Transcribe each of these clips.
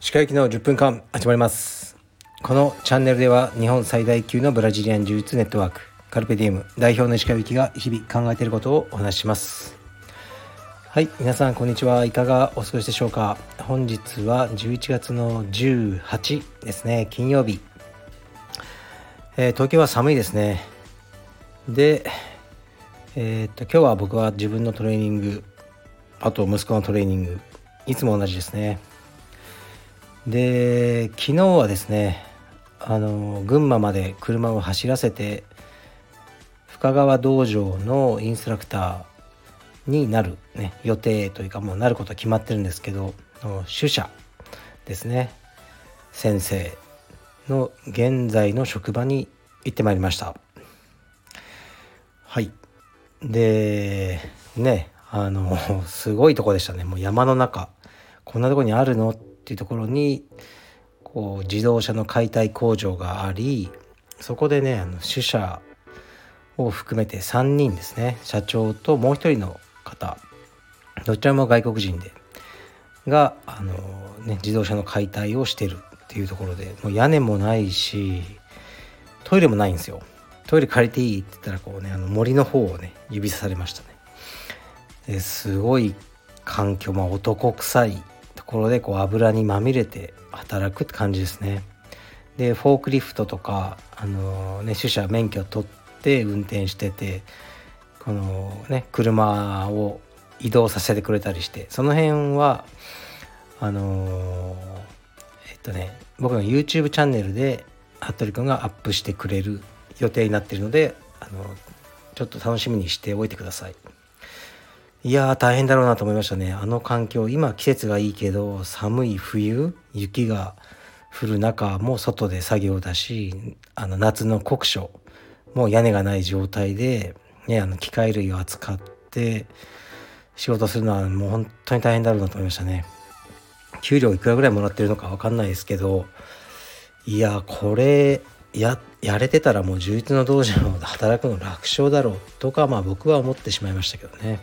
歯科行きの10分間始まります。このチャンネルでは日本最大級のブラジリアン柔術ネットワークカルペディウム代表の石川行きが日々考えていることをお話しします。はい皆さんこんにちは。いかがお過ごしでしょうか？本日は11月の18ですね。金曜日、えー、東京は寒いですね。でえー、っと今日は僕は自分のトレーニングあと息子のトレーニングいつも同じですね。で昨日はですねあの群馬まで車を走らせて深川道場のインストラクターになる、ね、予定というかもうなることは決まってるんですけど主者ですね先生の現在の職場に行ってまいりました。はい。でねあのすごいとこでしたね。もう山の中。こんなとこにあるのっていうところにこう自動車の解体工場がありそこでねあの主者を含めて3人ですね。社長ともう一人の方。どちらも外国人で。があの、ね、自動車の解体をしてるっていうところで。もう屋根もないしトイレもないんですよ。トイレ借りていいって言ったらこうねあの森の方をね指さされましたねですごい環境まあ男臭いところでこう油にまみれて働くって感じですね。でフォークリフトとかあのね取捨免許取って運転しててこのね車を移動させてくれたりしてその辺はあのえっとね僕の YouTube チャンネルで服部君がアップしてくれる予定になってるのであのちょっと楽しみにしておいてください。いやー大変だろうなと思いましたねあの環境今季節がいいけど寒い冬雪が降る中も外で作業だしあの夏の酷暑もう屋根がない状態で、ね、あの機械類を扱って仕事するのはもう本当に大変だろうなと思いましたね給料いくらぐらいもらってるのか分かんないですけどいやこれややれてたらもう充実の道場で 働くの楽勝だろうとかまあ僕は思ってしまいましたけどね。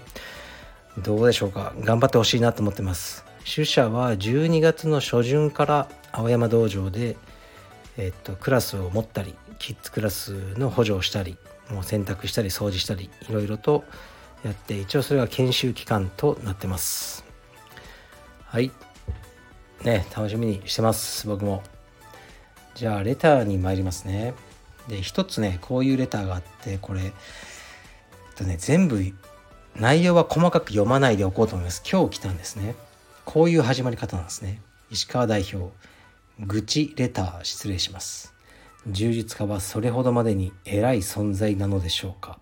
どうでしょうか。頑張ってほしいなと思ってます。主者は12月の初旬から青山道場で、えっと、クラスを持ったりキッズクラスの補助をしたりもう洗濯したり掃除したりいろいろとやって一応それが研修期間となってます。はい。ね楽しみにしてます。僕も。じゃあレターに参りますねで一つねこういうレターがあってこれ、えっとね、全部内容は細かく読まないでおこうと思います。今日来たんですね。こういう始まり方なんですね。石川代表、愚痴レター失礼します。充実家はそれほどまでに偉い存在なのでしょうか。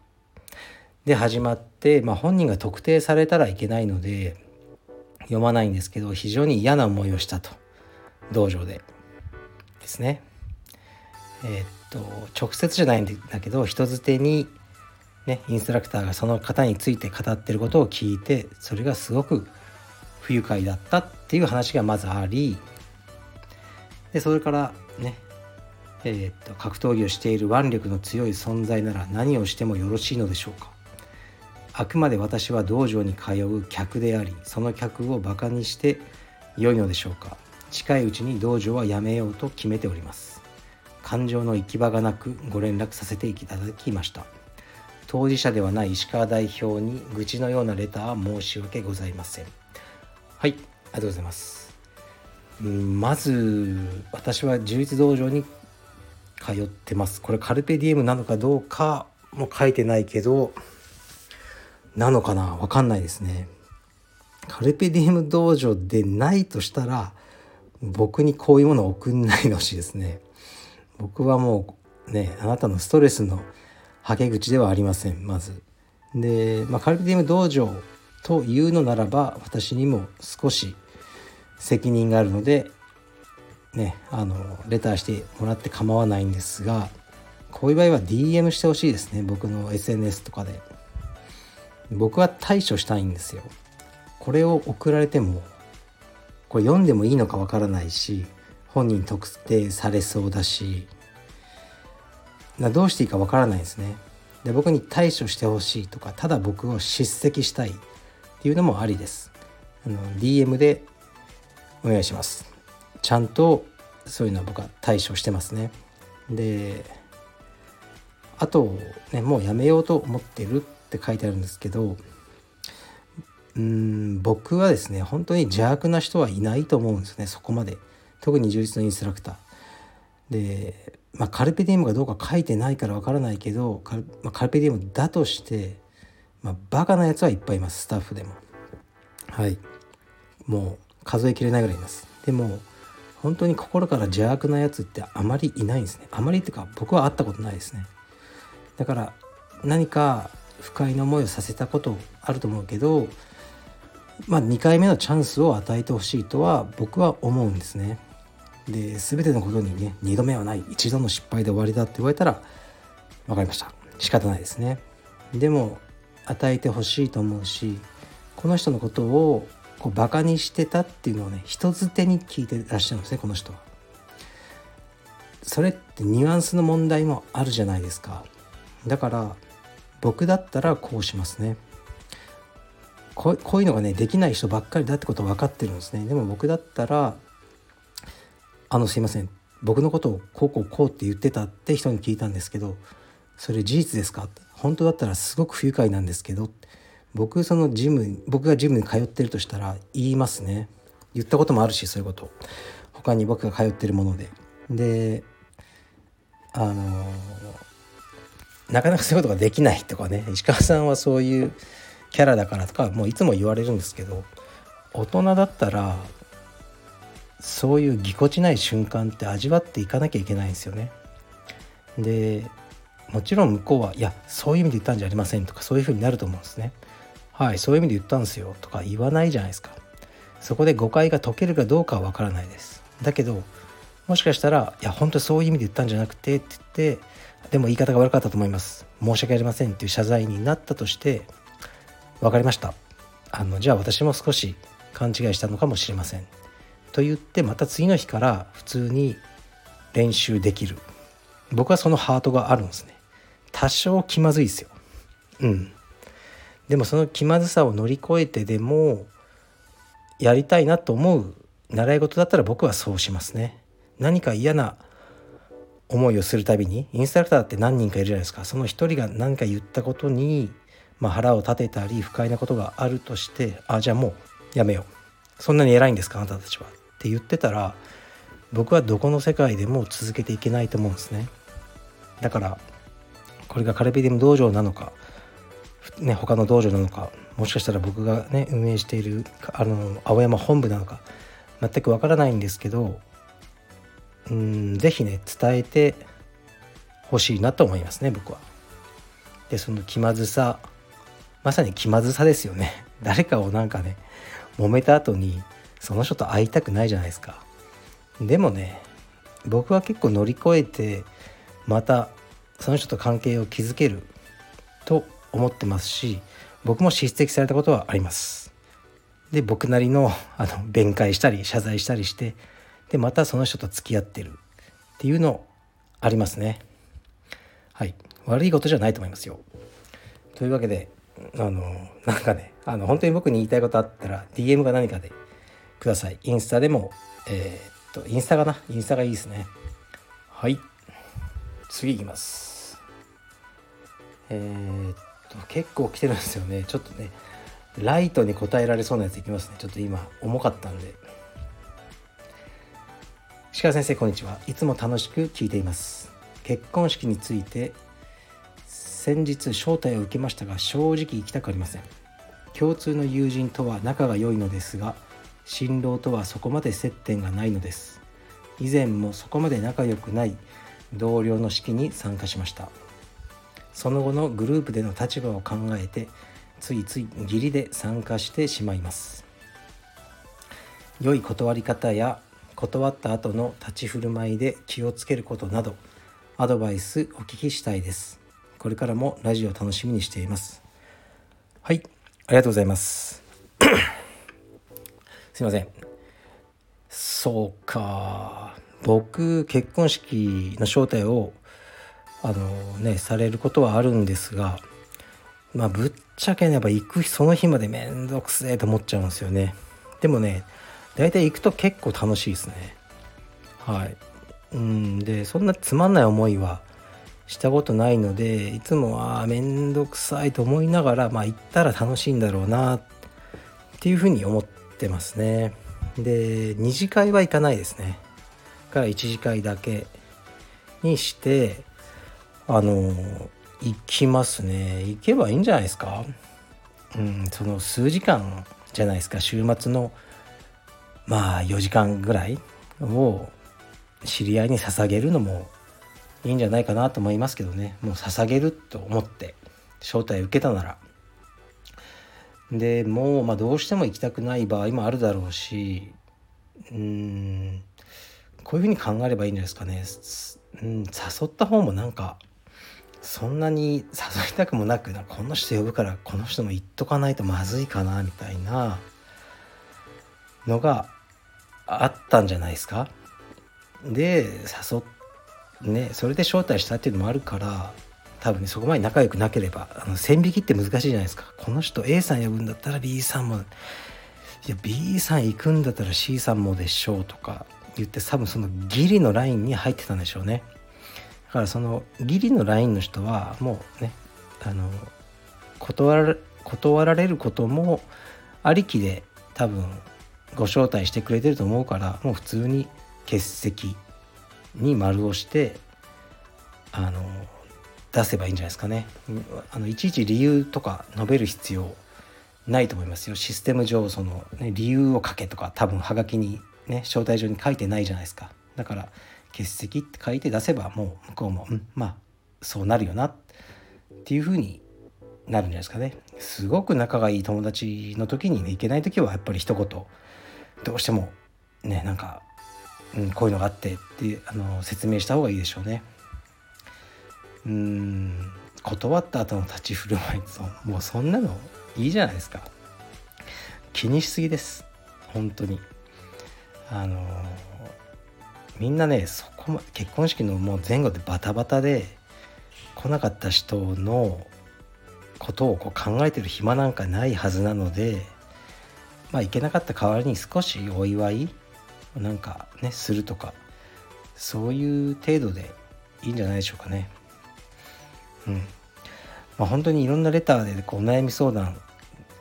で始まって、まあ、本人が特定されたらいけないので読まないんですけど非常に嫌な思いをしたと道場でですね。えー、っと直接じゃないんだけど人づてにね、インストラクターがその方について語ってることを聞いてそれがすごく不愉快だったっていう話がまずありでそれからねえー、っと格闘技をしている腕力の強い存在なら何をしてもよろしいのでしょうかあくまで私は道場に通う客でありその客をバカにして良いのでしょうか近いうちに道場はやめようと決めております。感情の行き場がなくご連絡させていただきました。当事者ではない石川代表に愚痴のようなレターは申し訳ございません。はいありがとうございます。まず私は充実道場に通ってます。これカルペディエムなのかどうかも書いてないけどなのかな？わかんないですね。カルペディエム道場でないとしたら僕にこういうものを送んないでほしいですね。僕はもうねあなたのストレスのはけ口ではありませんまず。で、まあ、カルピディム道場というのならば私にも少し責任があるのでねあのレターしてもらって構わないんですがこういう場合は DM してほしいですね僕の SNS とかで。僕は対処したいんですよ。これを送られてもこれ読んでもいいのかわからないし本人特定されそうだしどうしていいかわからないですね。で僕に対処してほしいとかただ僕を叱責したいっていうのもありです。あの DM でお願いします。ちゃんとそういうのは僕は対処してますね。であと、ね、もうやめようと思ってるって書いてあるんですけどうん僕はですね本当に邪悪な人はいないと思うんですねそこまで。特に充実のインストラクター。で、まあ、カルペディウムがどうか書いてないからわからないけどカル,、まあ、カルペディウムだとして、まあ、バカなやつはいっぱいいますスタッフでも。はい。もう数えきれないぐらいいます。でも本当に心から邪悪なやつってあまりいないんですね。あまりっていうか僕は会ったことないですね。だから何か不快な思いをさせたことあると思うけどまあ2回目のチャンスを与えてほしいとは僕は思うんですねで全てのことにね2度目はない一度の失敗で終わりだって言われたら分かりました仕方ないですねでも与えてほしいと思うしこの人のことをこうバカにしてたっていうのをね人づてに聞いてらっしゃるんですねこの人は。それってニュアンスの問題もあるじゃないですか。だから僕だったらこうしますね。こういうのがねできない人ばっかりだってこと分かってるんですね。でも僕だったらあのすいません。僕のことをこうこうこうって言ってたって人に聞いたんですけどそれ事実ですか？って本当だったらすごく不愉快なんですけど僕そのジム僕がジムに通ってるとしたら言いますね。言ったこともあるしそういうこと。他に僕が通ってるもので。であのなかなかそういうことができないとかね。石川さんはそういうキャラだからとかもういつも言われるんですけど大人だったらそういうぎこちない瞬間って味わっていかなきゃいけないんですよね。でもちろん向こうはいやそういう意味で言ったんじゃありませんとかそういうふうになると思うんですね。はいそういう意味で言ったんですよとか言わないじゃないですかそこで誤解が解けるかどうかはわからないですだけどもしかしたらいや本当にそういう意味で言ったんじゃなくてって言ってでも言い方が悪かったと思います申し訳ありませんっていう謝罪になったとして分かりました。あのじゃあ私も少し勘違いしたのかもしれません。と言ってまた次の日から普通に練習できる。僕はそのハートがあるんですね。多少気まずいですよ。うん。でもその気まずさを乗り越えてでもやりたいなと思う習い事だったら僕はそうしますね。何か嫌な思いをするたびにインストラクターって何人かいるじゃないですか。その一人が何か言ったことに、まあ、腹を立てたり不快なことがあるとしてあじゃあもうやめよう。そんなに偉いんですかあなたたちは。って言ってたら僕はどこの世界でも続けていけないと思うんですね。だからこれがカルペディム道場なのかね、他の道場なのかもしかしたら僕がね運営しているあの青山本部なのか全くわからないんですけどうん是非ね伝えてほしいなと思いますね僕は。でその気まずさまさに気まずさですよね。誰かをなんかね揉めた後にその人と会いたくないじゃないですか。でもね僕は結構乗り越えてまたその人と関係を築けると思ってますし僕も叱責されたことはあります。で僕なりの あの弁解したり謝罪したりしてでまたその人と付き合ってる。っていうのありますね。はい。悪いことじゃないと思いますよ。というわけであのなんかねあの本当に僕に言いたいことあったら DM か何かでください。インスタでもえー、っとインスタかな？インスタがいいですね。はい。次いきます。えー、結構来てるんですよね。ちょっとねライトに答えられそうなやついきますね。ちょっと今重かったんで。鹿先生こんにちは。いつも楽しく聞いています。結婚式について先日招待を受けましたが正直行きたくありません。共通の友人とは仲が良いのですが新郎とはそこまで接点がないのです。以前もそこまで仲良くない同僚の式に参加しました。その後のグループでの立場を考えてついつい義理で参加してしまいます。良い断り方や断った後の立ち振る舞いで気をつけることなどアドバイスお聞きしたいです。これからもラジオ楽しみにしています。はい。ありがとうございます。すいません。そうか。僕結婚式の招待をあのねされることはあるんですがまあぶっちゃけねやっぱ行くその日までめんどくせえと思っちゃうんですよね。でもね大体行くと結構楽しいですね。はい。うん。でそんなつまんない思いはしたことないのでいつもは面倒くさいと思いながらまあ行ったら楽しいんだろうなっていうふうに思ってますね。で2次会は行かないですね。から1次会だけにしてあの行きますね。行けばいいんじゃないですか。うんその数時間じゃないですか。週末のまあ4時間ぐらいを知り合いに捧げるのもいいんじゃないかなと思いますけどね。もう捧げると思って招待受けたなら。でもう、まあ、どうしても行きたくない場合もあるだろうしうんこういうふうに考えればいいんじゃないですかね、うん、誘った方もなんかそんなに誘いたくもなくなこの人呼ぶからこの人も言っとかないとまずいかなみたいなのがあったんじゃないですか。で誘ねそれで招待したっていうのもあるから多分ねそこまで仲良くなければあの線引きって難しいじゃないですか。この人 A さん呼ぶんだったら B さんもいや B さん行くんだったら C さんもでしょうとか言って多分そのギリのラインに入ってたんでしょうね。だからそのギリのラインの人はもうねあの断ら断られることもありきで多分ご招待してくれてると思うからもう普通に欠席。に丸をしてあの出せばいいんじゃないですかね。あのいちいち理由とか述べる必要ないと思いますよ。システム上その、ね、理由を書けとか多分はがきにね招待状に書いてないじゃないですか。だから欠席って書いて出せばもう向こうも、うん、まあそうなるよなっていうふうになるんじゃないですかね。すごく仲がいい友達の時にねいけない時はやっぱり一言どうしてもねなんか、うん、こういうのがあってってあの説明した方がいいでしょうね。うん断った後の立ち振る舞いともうそんなのいいじゃないですか。気にしすぎです。本当に。あのみんなねそこま結婚式のもう前後でバタバタで来なかった人のことをこう考えてる暇なんかないはずなのでまあ行けなかった代わりに少しお祝いなんかねするとかそういう程度でいいんじゃないでしょうかね。うんまあ、本当にいろんなレターでこうお悩み相談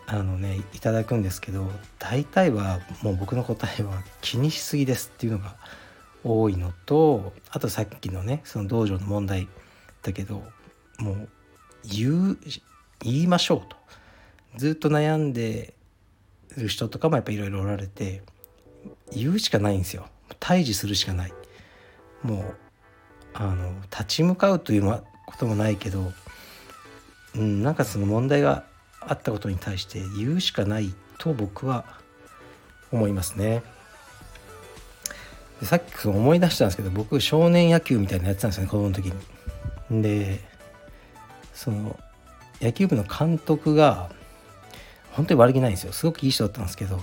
あのねいただくんですけど大体はもう僕の答えは気にしすぎですっていうのが多いのとあとさっきのねその道場の問題だけどもう言う言いましょうとずっと悩んでる人とかもやっぱいろいろおられて言うしかないんですよ対峙するしかないもうあの立ち向かうということもないけど、うん、なんかその問題があったことに対して言うしかないと僕は思いますね。でさっきその思い出したんですけど僕少年野球みたいなのやってたんですよね子供の時に。でその野球部の監督が本当に悪気ないんですよすごくいい人だったんですけど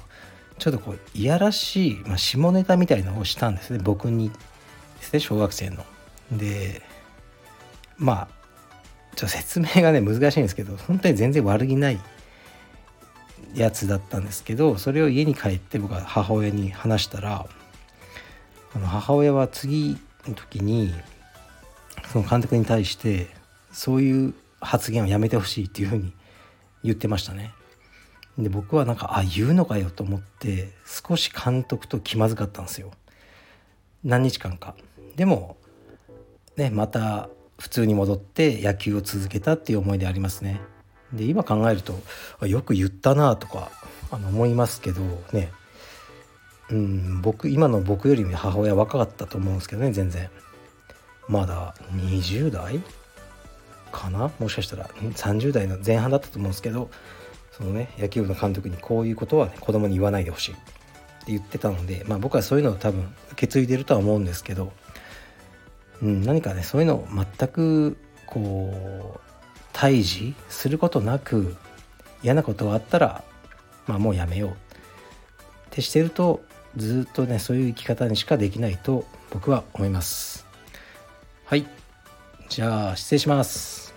ちょっとこういやらしい、まあ、下ネタみたいなのをしたんですね僕にですね小学生の。でまあちょっと説明がね難しいんですけど本当に全然悪気ないやつだったんですけどそれを家に帰って僕は母親に話したらあの母親は次の時にその監督に対してそういう発言をやめてほしいっていうふうに言ってましたね。で僕はなんかあ言うのかよと思って少し監督と気まずかったんですよ。何日間か。でもねまた普通に戻って野球を続けたっていう思い出ありますね。で今考えるとよく言ったなとかあの思いますけどねうん僕今の僕よりも母親若かったと思うんですけどね全然まだ20代かな？もしかしたら30代の前半だったと思うんですけどそのね野球部の監督にこういうことは、ね、子供に言わないでほしい。って言ってたのでまあ僕はそういうのを多分受け継いでるとは思うんですけどうん、何かねそういうのを全くこう対峙することなく嫌なことがあったら、まあ、もうやめよう。ってしてるとずっとねそういう生き方にしかできないと僕は思います。はい。じゃあ失礼します。